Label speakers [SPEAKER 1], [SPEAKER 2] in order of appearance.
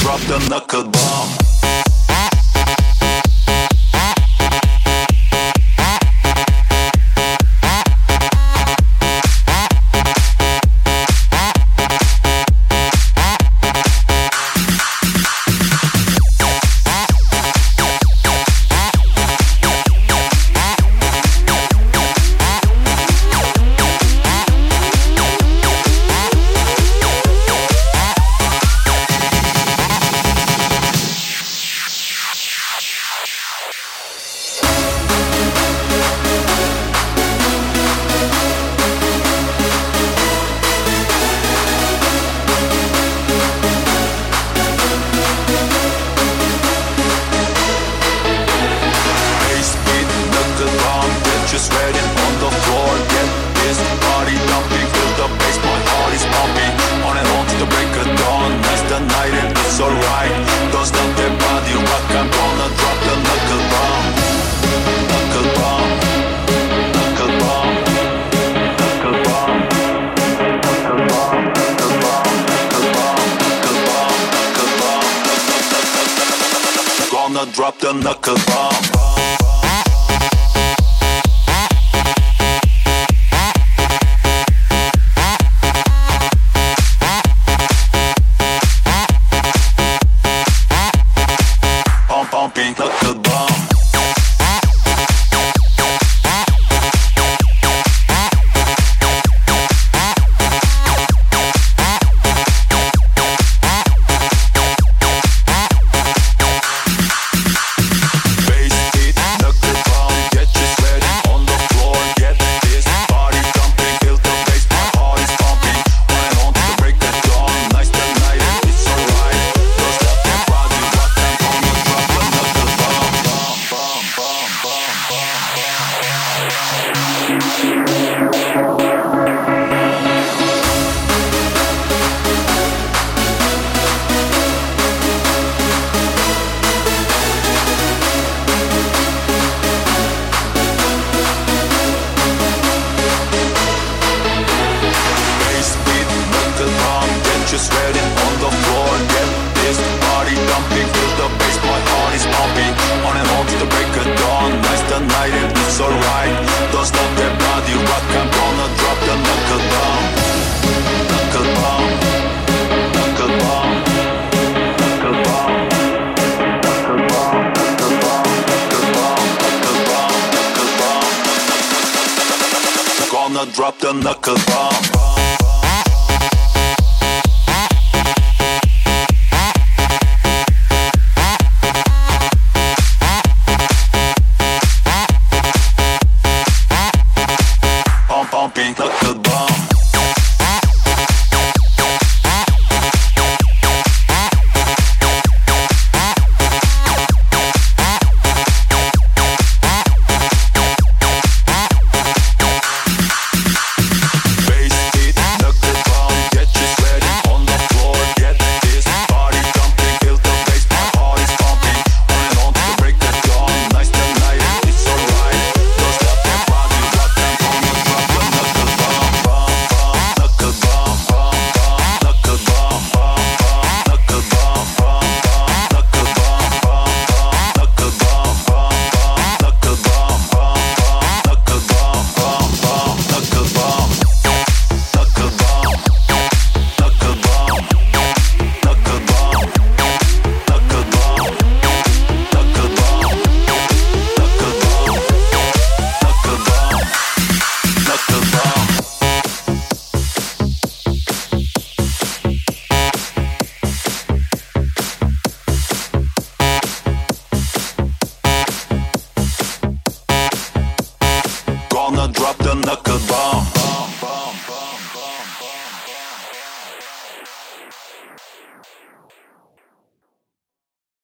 [SPEAKER 1] drop the knuckle bomb. Drop the knuckle bomb. drop the knuckle bomb. Pumping knuckle bomb. да накъдам